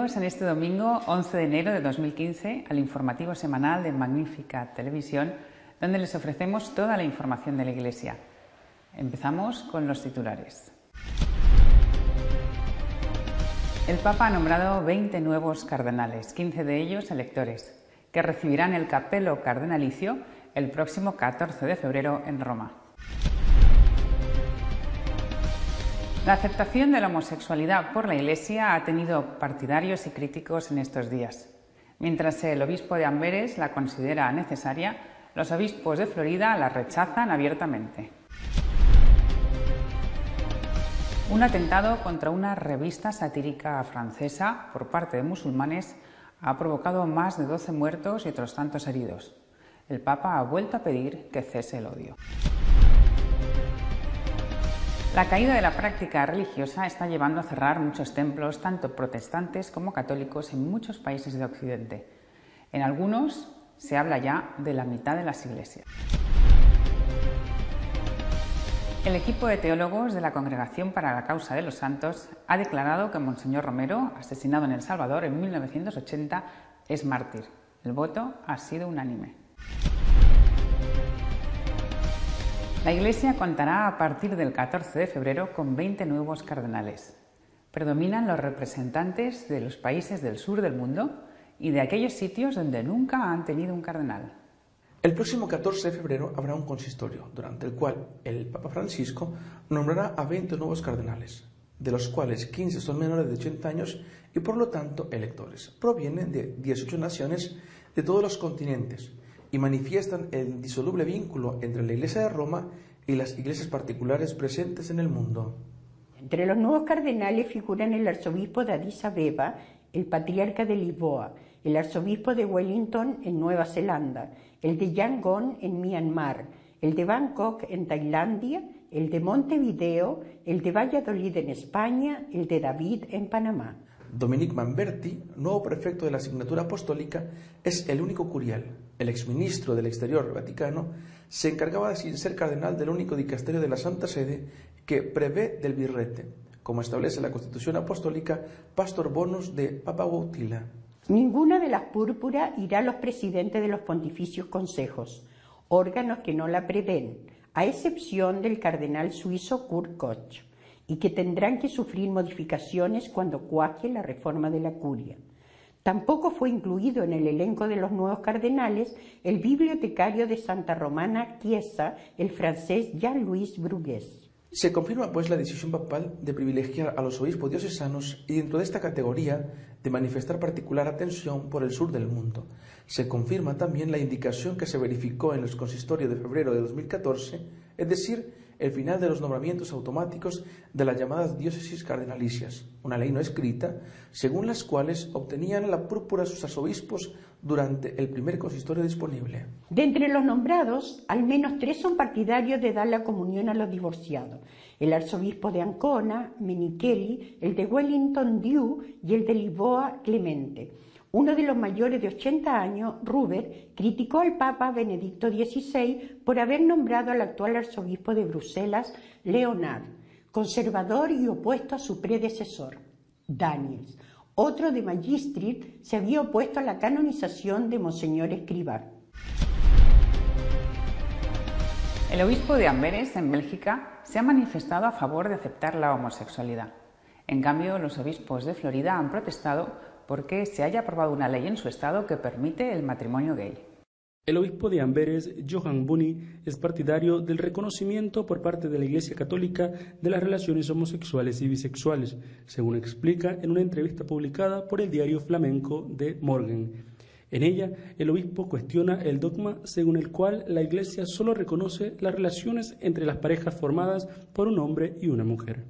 Bienvenidos en este domingo 11 de enero de 2015 al informativo semanal de Magnífica Televisión, donde les ofrecemos toda la información de la Iglesia. Empezamos con los titulares. El Papa ha nombrado 20 nuevos cardenales, 15 de ellos electores, que recibirán el capelo cardenalicio el próximo 14 de febrero en Roma. La aceptación de la homosexualidad por la Iglesia ha tenido partidarios y críticos en estos días. Mientras el obispo de Amberes la considera necesaria, los obispos de Florida la rechazan abiertamente. Un atentado contra una revista satírica francesa por parte de musulmanes ha provocado más de 12 muertos y otros tantos heridos. El Papa ha vuelto a pedir que cese el odio. La caída de la práctica religiosa está llevando a cerrar muchos templos, tanto protestantes como católicos, en muchos países de Occidente. En algunos se habla ya de la mitad de las iglesias. El equipo de teólogos de la Congregación para la Causa de los Santos ha declarado que Monseñor Romero, asesinado en El Salvador en 1980, es mártir. El voto ha sido unánime. La Iglesia contará a partir del 14 de febrero con 20 nuevos cardenales. Predominan los representantes de los países del sur del mundo y de aquellos sitios donde nunca han tenido un cardenal. El próximo 14 de febrero habrá un consistorio, durante el cual el Papa Francisco nombrará a 20 nuevos cardenales, de los cuales 15 son menores de 80 años y por lo tanto electores. Provienen de 18 naciones de todos los continentes y manifiestan el indisoluble vínculo entre la Iglesia de Roma y las iglesias particulares presentes en el mundo. Entre los nuevos cardenales figuran el arzobispo de Addis Abeba, el patriarca de Lisboa, el arzobispo de Wellington en Nueva Zelanda, el de Yangon en Myanmar, el de Bangkok en Tailandia, el de Montevideo, el de Valladolid en España, el de David en Panamá. Dominic Manberti, nuevo prefecto de la asignatura apostólica, es el único curial. El exministro del Exterior Vaticano se encargaba, sin ser cardenal, del único dicasterio de la Santa Sede que prevé del birrete, como establece la Constitución Apostólica Pastor Bonus de Papa Bautila. Ninguna de las púrpuras irá a los presidentes de los pontificios consejos, órganos que no la prevén, a excepción del cardenal suizo Kurt Koch y que tendrán que sufrir modificaciones cuando cuaje la reforma de la curia. Tampoco fue incluido en el elenco de los nuevos cardenales el bibliotecario de Santa Romana Chiesa, el francés Jean-Louis Brugués. Se confirma pues la decisión papal de privilegiar a los obispos diocesanos y dentro de esta categoría de manifestar particular atención por el sur del mundo. Se confirma también la indicación que se verificó en los consistorios de febrero de 2014, es decir, el final de los nombramientos automáticos de las llamadas diócesis cardenalicias, una ley no escrita, según las cuales obtenían la púrpura sus arzobispos durante el primer consistorio disponible. De entre los nombrados, al menos tres son partidarios de dar la comunión a los divorciados. El arzobispo de Ancona, Menicheli, el de Wellington Dew y el de Lisboa, Clemente. Uno de los mayores de 80 años, Ruber, criticó al Papa Benedicto XVI por haber nombrado al actual arzobispo de Bruselas, Leonard, conservador y opuesto a su predecesor, Daniels. Otro de Magistrit se había opuesto a la canonización de Monseñor Escribar. El obispo de Amberes, en Bélgica, se ha manifestado a favor de aceptar la homosexualidad. En cambio, los obispos de Florida han protestado porque se haya aprobado una ley en su estado que permite el matrimonio gay. El obispo de Amberes, Johan Buni, es partidario del reconocimiento por parte de la Iglesia Católica de las relaciones homosexuales y bisexuales, según explica en una entrevista publicada por el diario flamenco de Morgan. En ella, el obispo cuestiona el dogma según el cual la Iglesia solo reconoce las relaciones entre las parejas formadas por un hombre y una mujer.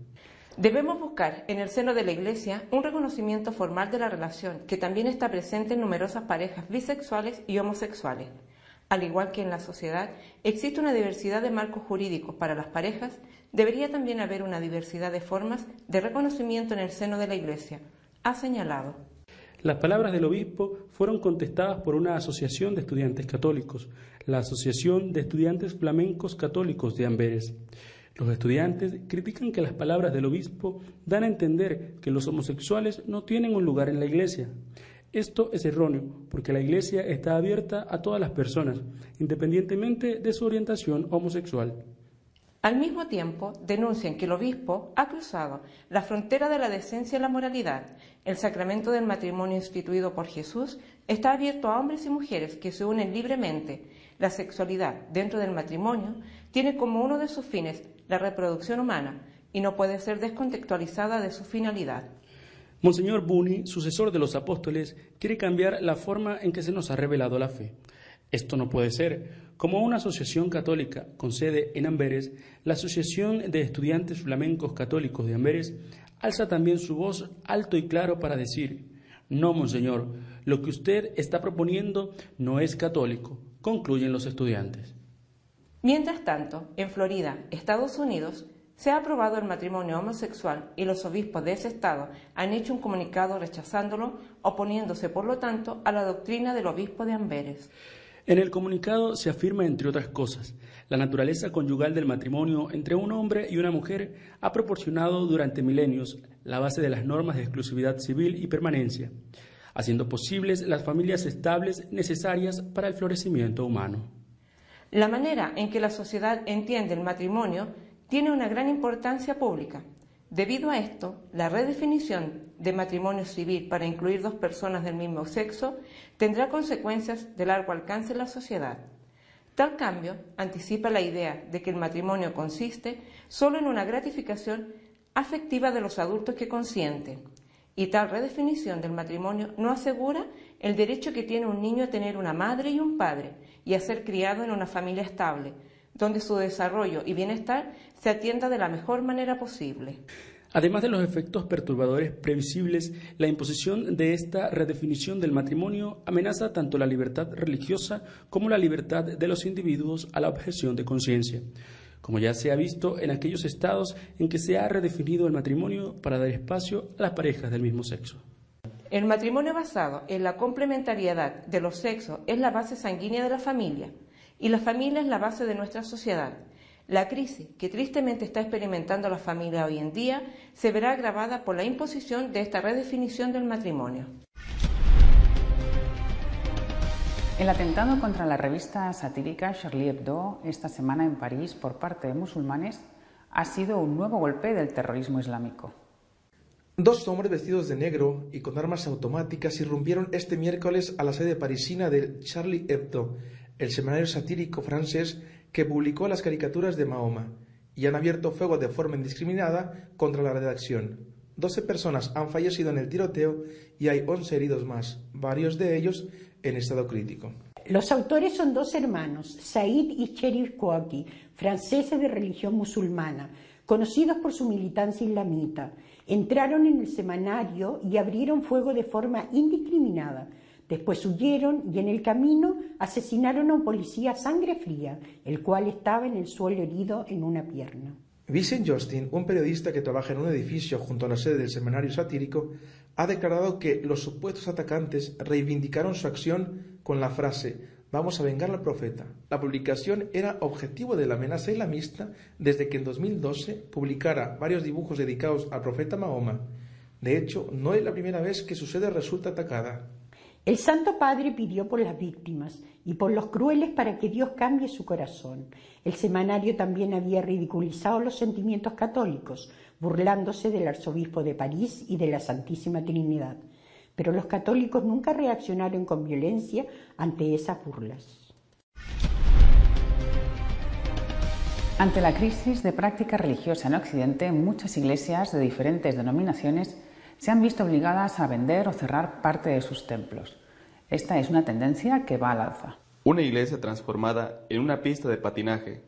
Debemos buscar en el seno de la Iglesia un reconocimiento formal de la relación que también está presente en numerosas parejas bisexuales y homosexuales. Al igual que en la sociedad existe una diversidad de marcos jurídicos para las parejas, debería también haber una diversidad de formas de reconocimiento en el seno de la Iglesia, ha señalado. Las palabras del obispo fueron contestadas por una asociación de estudiantes católicos, la Asociación de Estudiantes Flamencos Católicos de Amberes. Los estudiantes critican que las palabras del obispo dan a entender que los homosexuales no tienen un lugar en la iglesia. Esto es erróneo, porque la iglesia está abierta a todas las personas, independientemente de su orientación homosexual. Al mismo tiempo, denuncian que el obispo ha cruzado la frontera de la decencia y la moralidad. El sacramento del matrimonio instituido por Jesús está abierto a hombres y mujeres que se unen libremente. La sexualidad dentro del matrimonio tiene como uno de sus fines la reproducción humana y no puede ser descontextualizada de su finalidad. Monseñor Buni, sucesor de los apóstoles, quiere cambiar la forma en que se nos ha revelado la fe. Esto no puede ser. Como una asociación católica con sede en Amberes, la Asociación de Estudiantes Flamencos Católicos de Amberes alza también su voz alto y claro para decir, no, Monseñor, lo que usted está proponiendo no es católico, concluyen los estudiantes. Mientras tanto, en Florida, Estados Unidos, se ha aprobado el matrimonio homosexual y los obispos de ese estado han hecho un comunicado rechazándolo, oponiéndose, por lo tanto, a la doctrina del obispo de Amberes. En el comunicado se afirma, entre otras cosas, la naturaleza conyugal del matrimonio entre un hombre y una mujer ha proporcionado durante milenios la base de las normas de exclusividad civil y permanencia, haciendo posibles las familias estables necesarias para el florecimiento humano. La manera en que la sociedad entiende el matrimonio tiene una gran importancia pública. Debido a esto, la redefinición de matrimonio civil para incluir dos personas del mismo sexo tendrá consecuencias de largo alcance en la sociedad. Tal cambio anticipa la idea de que el matrimonio consiste solo en una gratificación afectiva de los adultos que consienten, y tal redefinición del matrimonio no asegura el derecho que tiene un niño a tener una madre y un padre, y a ser criado en una familia estable, donde su desarrollo y bienestar se atienda de la mejor manera posible. Además de los efectos perturbadores previsibles, la imposición de esta redefinición del matrimonio amenaza tanto la libertad religiosa como la libertad de los individuos a la objeción de conciencia, como ya se ha visto en aquellos estados en que se ha redefinido el matrimonio para dar espacio a las parejas del mismo sexo. El matrimonio basado en la complementariedad de los sexos es la base sanguínea de la familia y la familia es la base de nuestra sociedad. La crisis que tristemente está experimentando la familia hoy en día se verá agravada por la imposición de esta redefinición del matrimonio. El atentado contra la revista satírica Charlie Hebdo esta semana en París por parte de musulmanes ha sido un nuevo golpe del terrorismo islámico. Dos hombres vestidos de negro y con armas automáticas irrumpieron este miércoles a la sede parisina de Charlie Hebdo, el semanario satírico francés que publicó las caricaturas de Mahoma, y han abierto fuego de forma indiscriminada contra la redacción. Doce personas han fallecido en el tiroteo y hay once heridos más, varios de ellos en estado crítico. Los autores son dos hermanos, Said y Cherif Kouaki, franceses de religión musulmana, conocidos por su militancia islamita. Entraron en el semanario y abrieron fuego de forma indiscriminada. Después huyeron y en el camino asesinaron a un policía sangre fría, el cual estaba en el suelo herido en una pierna. Vincent Justin, un periodista que trabaja en un edificio junto a la sede del semanario satírico, ha declarado que los supuestos atacantes reivindicaron su acción con la frase Vamos a vengar al profeta. La publicación era objetivo de la amenaza islamista desde que en 2012 publicara varios dibujos dedicados al profeta Mahoma. De hecho, no es la primera vez que su sede resulta atacada. El Santo Padre pidió por las víctimas y por los crueles para que Dios cambie su corazón. El semanario también había ridiculizado los sentimientos católicos, burlándose del arzobispo de París y de la Santísima Trinidad. Pero los católicos nunca reaccionaron con violencia ante esas burlas. Ante la crisis de práctica religiosa en Occidente, muchas iglesias de diferentes denominaciones se han visto obligadas a vender o cerrar parte de sus templos. Esta es una tendencia que va al alza. Una iglesia transformada en una pista de patinaje.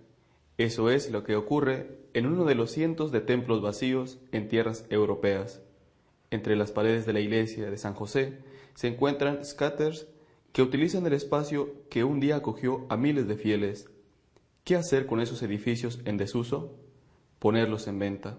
Eso es lo que ocurre en uno de los cientos de templos vacíos en tierras europeas. Entre las paredes de la iglesia de San José se encuentran scatters que utilizan el espacio que un día acogió a miles de fieles ¿Qué hacer con esos edificios en desuso? Ponerlos en venta.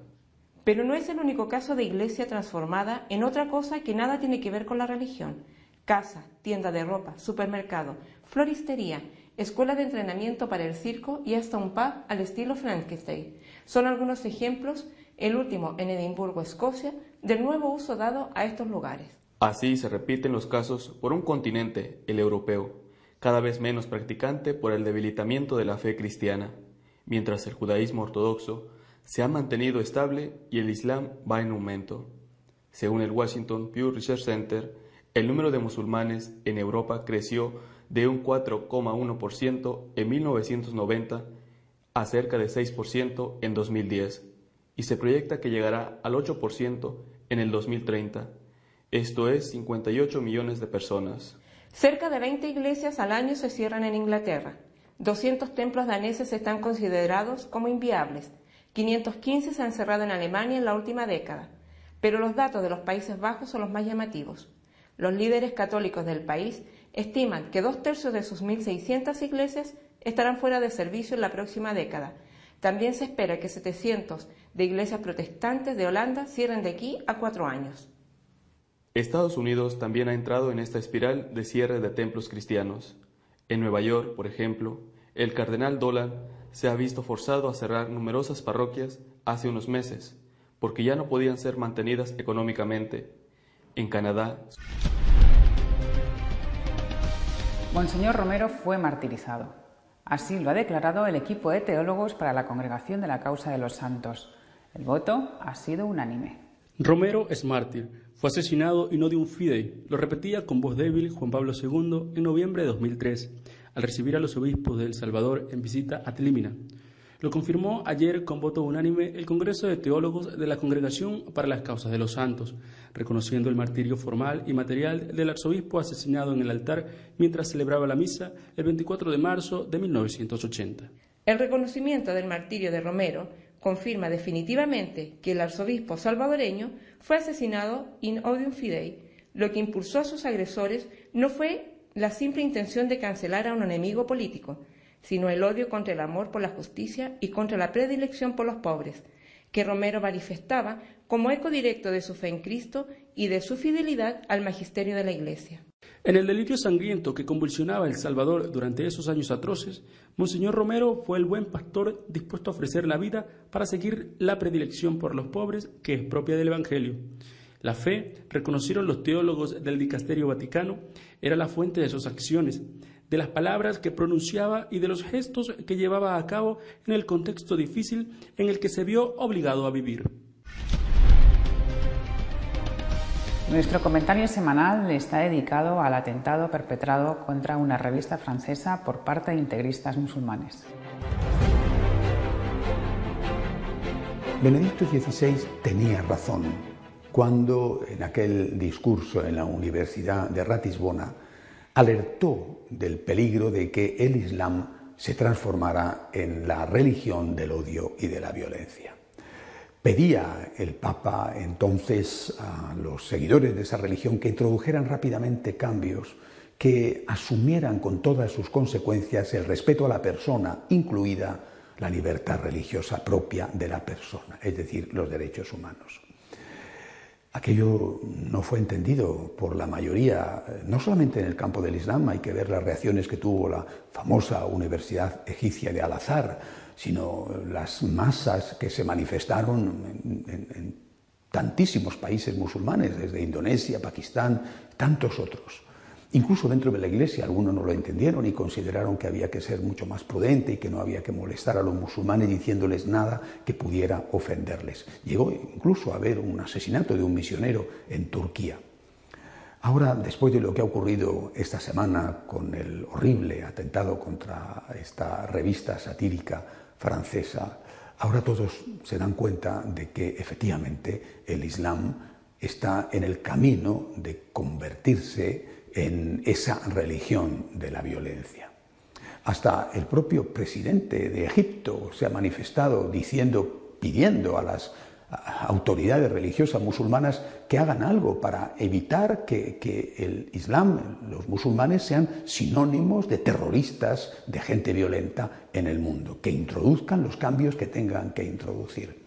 Pero no es el único caso de iglesia transformada en otra cosa que nada tiene que ver con la religión. Casa, tienda de ropa, supermercado, floristería, escuela de entrenamiento para el circo y hasta un pub al estilo Frankenstein. Son algunos ejemplos, el último en Edimburgo, Escocia, del nuevo uso dado a estos lugares. Así se repiten los casos por un continente, el europeo, cada vez menos practicante por el debilitamiento de la fe cristiana, mientras el judaísmo ortodoxo se ha mantenido estable y el Islam va en aumento. Según el Washington Pew Research Center, el número de musulmanes en Europa creció de un 4,1% en 1990 a cerca de 6% en 2010 y se proyecta que llegará al 8% en el 2030, esto es 58 millones de personas. Cerca de 20 iglesias al año se cierran en Inglaterra. 200 templos daneses están considerados como inviables. 515 se han cerrado en Alemania en la última década. Pero los datos de los Países Bajos son los más llamativos. Los líderes católicos del país estiman que dos tercios de sus 1.600 iglesias estarán fuera de servicio en la próxima década. También se espera que 700 de iglesias protestantes de Holanda cierren de aquí a cuatro años. Estados Unidos también ha entrado en esta espiral de cierre de templos cristianos. En Nueva York, por ejemplo, el cardenal Dolan se ha visto forzado a cerrar numerosas parroquias hace unos meses, porque ya no podían ser mantenidas económicamente. En Canadá. Monseñor Romero fue martirizado. Así lo ha declarado el equipo de teólogos para la Congregación de la Causa de los Santos. El voto ha sido unánime. Romero es mártir fue asesinado y no de un fidei. Lo repetía con voz débil Juan Pablo II en noviembre de 2003, al recibir a los obispos de El Salvador en visita a Telímina. Lo confirmó ayer con voto unánime el Congreso de Teólogos de la Congregación para las Causas de los Santos, reconociendo el martirio formal y material del arzobispo asesinado en el altar mientras celebraba la misa el 24 de marzo de 1980. El reconocimiento del martirio de Romero confirma definitivamente que el arzobispo salvadoreño fue asesinado in odium fidei. Lo que impulsó a sus agresores no fue la simple intención de cancelar a un enemigo político, sino el odio contra el amor por la justicia y contra la predilección por los pobres, que Romero manifestaba como eco directo de su fe en Cristo y de su fidelidad al magisterio de la Iglesia. En el delirio sangriento que convulsionaba El Salvador durante esos años atroces, Monseñor Romero fue el buen pastor dispuesto a ofrecer la vida para seguir la predilección por los pobres que es propia del Evangelio. La fe, reconocieron los teólogos del Dicasterio Vaticano, era la fuente de sus acciones, de las palabras que pronunciaba y de los gestos que llevaba a cabo en el contexto difícil en el que se vio obligado a vivir. Nuestro comentario semanal está dedicado al atentado perpetrado contra una revista francesa por parte de integristas musulmanes. Benedicto XVI tenía razón cuando en aquel discurso en la Universidad de Ratisbona alertó del peligro de que el Islam se transformara en la religión del odio y de la violencia. Pedía el Papa entonces a los seguidores de esa religión que introdujeran rápidamente cambios, que asumieran con todas sus consecuencias el respeto a la persona, incluida la libertad religiosa propia de la persona, es decir, los derechos humanos. Aquello no fue entendido por la mayoría, no solamente en el campo del Islam, hay que ver las reacciones que tuvo la famosa Universidad Egipcia de Al-Azhar, sino las masas que se manifestaron en, tantísimos países musulmanes, desde Indonesia, Pakistán, tantos otros. Incluso dentro de la Iglesia algunos no lo entendieron y consideraron que había que ser mucho más prudente y que no había que molestar a los musulmanes diciéndoles nada que pudiera ofenderles. Llegó incluso a haber un asesinato de un misionero en Turquía. Ahora, después de lo que ha ocurrido esta semana con el horrible atentado contra esta revista satírica francesa, ahora todos se dan cuenta de que efectivamente el Islam está en el camino de convertirse en esa religión de la violencia. Hasta el propio presidente de Egipto se ha manifestado diciendo, pidiendo a las autoridades religiosas musulmanas que hagan algo para evitar que, el Islam, los musulmanes, sean sinónimos de terroristas, de gente violenta en el mundo, que introduzcan los cambios que tengan que introducir.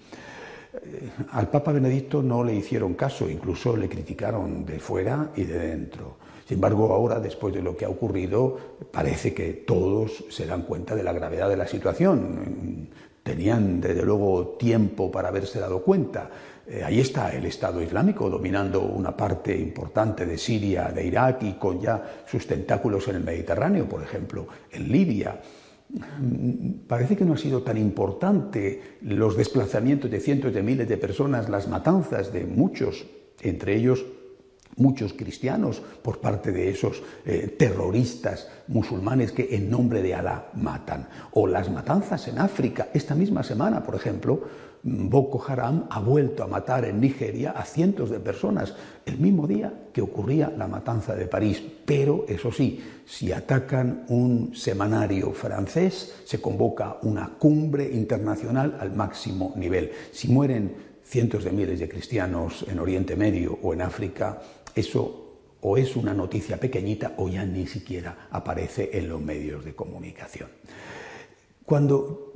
Eh, al Papa Benedicto no le hicieron caso, incluso le criticaron de fuera y de dentro. Sin embargo, ahora, después de lo que ha ocurrido, parece que todos se dan cuenta de la gravedad de la situación tenían desde luego tiempo para haberse dado cuenta. Eh, ahí está el Estado Islámico dominando una parte importante de Siria, de Irak y con ya sus tentáculos en el Mediterráneo, por ejemplo, en Libia. Mm, parece que no ha sido tan importante los desplazamientos de cientos de miles de personas, las matanzas de muchos, entre ellos muchos cristianos por parte de esos eh, terroristas musulmanes que en nombre de Alá matan. O las matanzas en África. Esta misma semana, por ejemplo, Boko Haram ha vuelto a matar en Nigeria a cientos de personas el mismo día que ocurría la matanza de París. Pero, eso sí, si atacan un semanario francés, se convoca una cumbre internacional al máximo nivel. Si mueren cientos de miles de cristianos en Oriente Medio o en África, eso o es una noticia pequeñita o ya ni siquiera aparece en los medios de comunicación. Cuando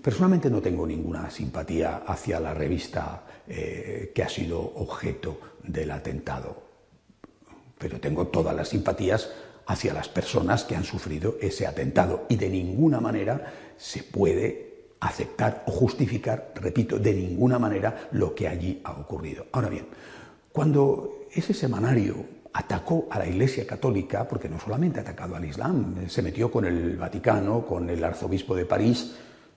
personalmente no tengo ninguna simpatía hacia la revista eh, que ha sido objeto del atentado, pero tengo todas las simpatías hacia las personas que han sufrido ese atentado y de ninguna manera se puede aceptar o justificar, repito, de ninguna manera lo que allí ha ocurrido. Ahora bien, cuando ese semanario atacó a la Iglesia Católica, porque no solamente ha atacado al Islam, se metió con el Vaticano, con el arzobispo de París,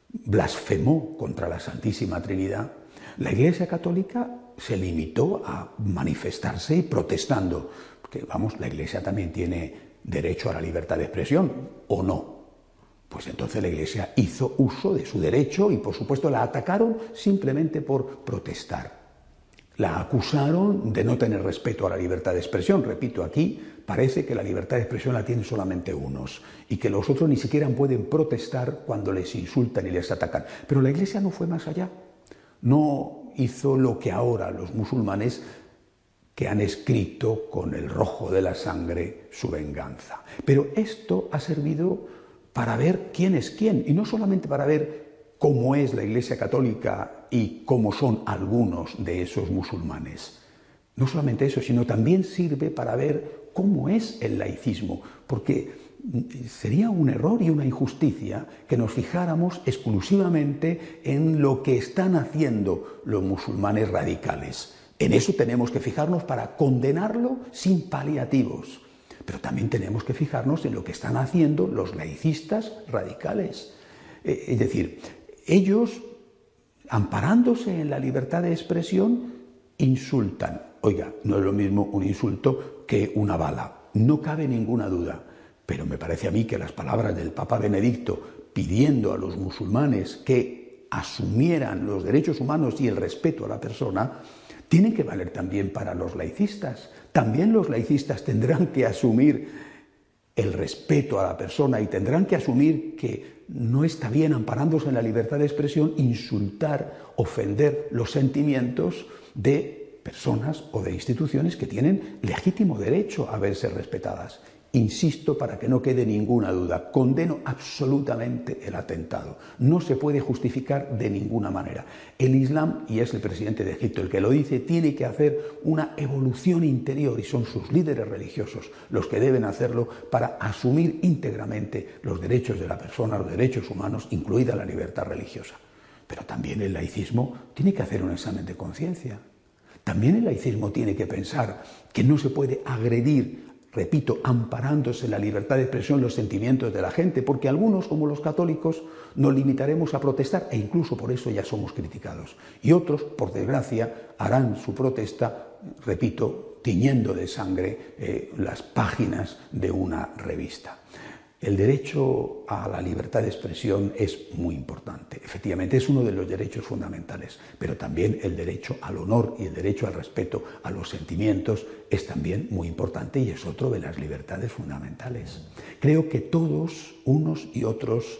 blasfemó contra la Santísima Trinidad, la Iglesia Católica se limitó a manifestarse protestando, porque vamos, la Iglesia también tiene derecho a la libertad de expresión, ¿o no? Pues entonces la Iglesia hizo uso de su derecho y por supuesto la atacaron simplemente por protestar. La acusaron de no tener respeto a la libertad de expresión. Repito, aquí parece que la libertad de expresión la tienen solamente unos y que los otros ni siquiera pueden protestar cuando les insultan y les atacan. Pero la Iglesia no fue más allá. No hizo lo que ahora los musulmanes que han escrito con el rojo de la sangre su venganza. Pero esto ha servido para ver quién es quién y no solamente para ver cómo es la Iglesia Católica y cómo son algunos de esos musulmanes. No solamente eso, sino también sirve para ver cómo es el laicismo, porque sería un error y una injusticia que nos fijáramos exclusivamente en lo que están haciendo los musulmanes radicales. En eso tenemos que fijarnos para condenarlo sin paliativos. Pero también tenemos que fijarnos en lo que están haciendo los laicistas radicales. Eh, es decir, ellos, amparándose en la libertad de expresión, insultan. Oiga, no es lo mismo un insulto que una bala, no cabe ninguna duda. Pero me parece a mí que las palabras del Papa Benedicto pidiendo a los musulmanes que asumieran los derechos humanos y el respeto a la persona, tienen que valer también para los laicistas. También los laicistas tendrán que asumir el respeto a la persona y tendrán que asumir que no está bien, amparándose en la libertad de expresión, insultar, ofender los sentimientos de personas o de instituciones que tienen legítimo derecho a verse respetadas. Insisto para que no quede ninguna duda, condeno absolutamente el atentado. No se puede justificar de ninguna manera. El Islam, y es el presidente de Egipto el que lo dice, tiene que hacer una evolución interior y son sus líderes religiosos los que deben hacerlo para asumir íntegramente los derechos de la persona, los derechos humanos, incluida la libertad religiosa. Pero también el laicismo tiene que hacer un examen de conciencia. También el laicismo tiene que pensar que no se puede agredir repito, amparándose en la libertad de expresión los sentimientos de la gente, porque algunos, como los católicos, nos limitaremos a protestar e incluso por eso ya somos criticados. Y otros, por desgracia, harán su protesta, repito, tiñendo de sangre eh, las páginas de una revista. El derecho a la libertad de expresión es muy importante. Efectivamente, es uno de los derechos fundamentales, pero también el derecho al honor y el derecho al respeto a los sentimientos es también muy importante y es otro de las libertades fundamentales. Creo que todos, unos y otros,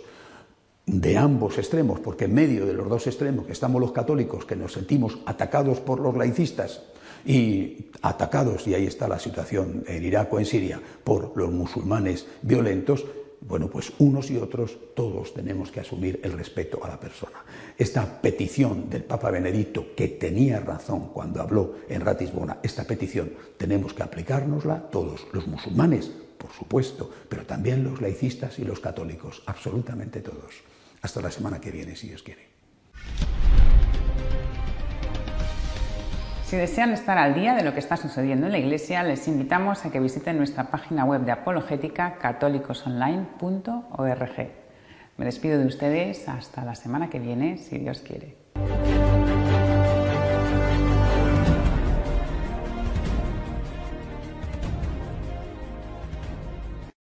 de ambos extremos, porque en medio de los dos extremos que estamos los católicos, que nos sentimos atacados por los laicistas y atacados, y ahí está la situación en Irak o en Siria, por los musulmanes violentos, bueno, pues unos y otros, todos tenemos que asumir el respeto a la persona. Esta petición del Papa Benedicto, que tenía razón cuando habló en Ratisbona, esta petición tenemos que aplicárnosla todos, los musulmanes, por supuesto, pero también los laicistas y los católicos, absolutamente todos. Hasta la semana que viene, si Dios quiere. Si desean estar al día de lo que está sucediendo en la Iglesia, les invitamos a que visiten nuestra página web de apologética católicosonline.org. Me despido de ustedes hasta la semana que viene, si Dios quiere.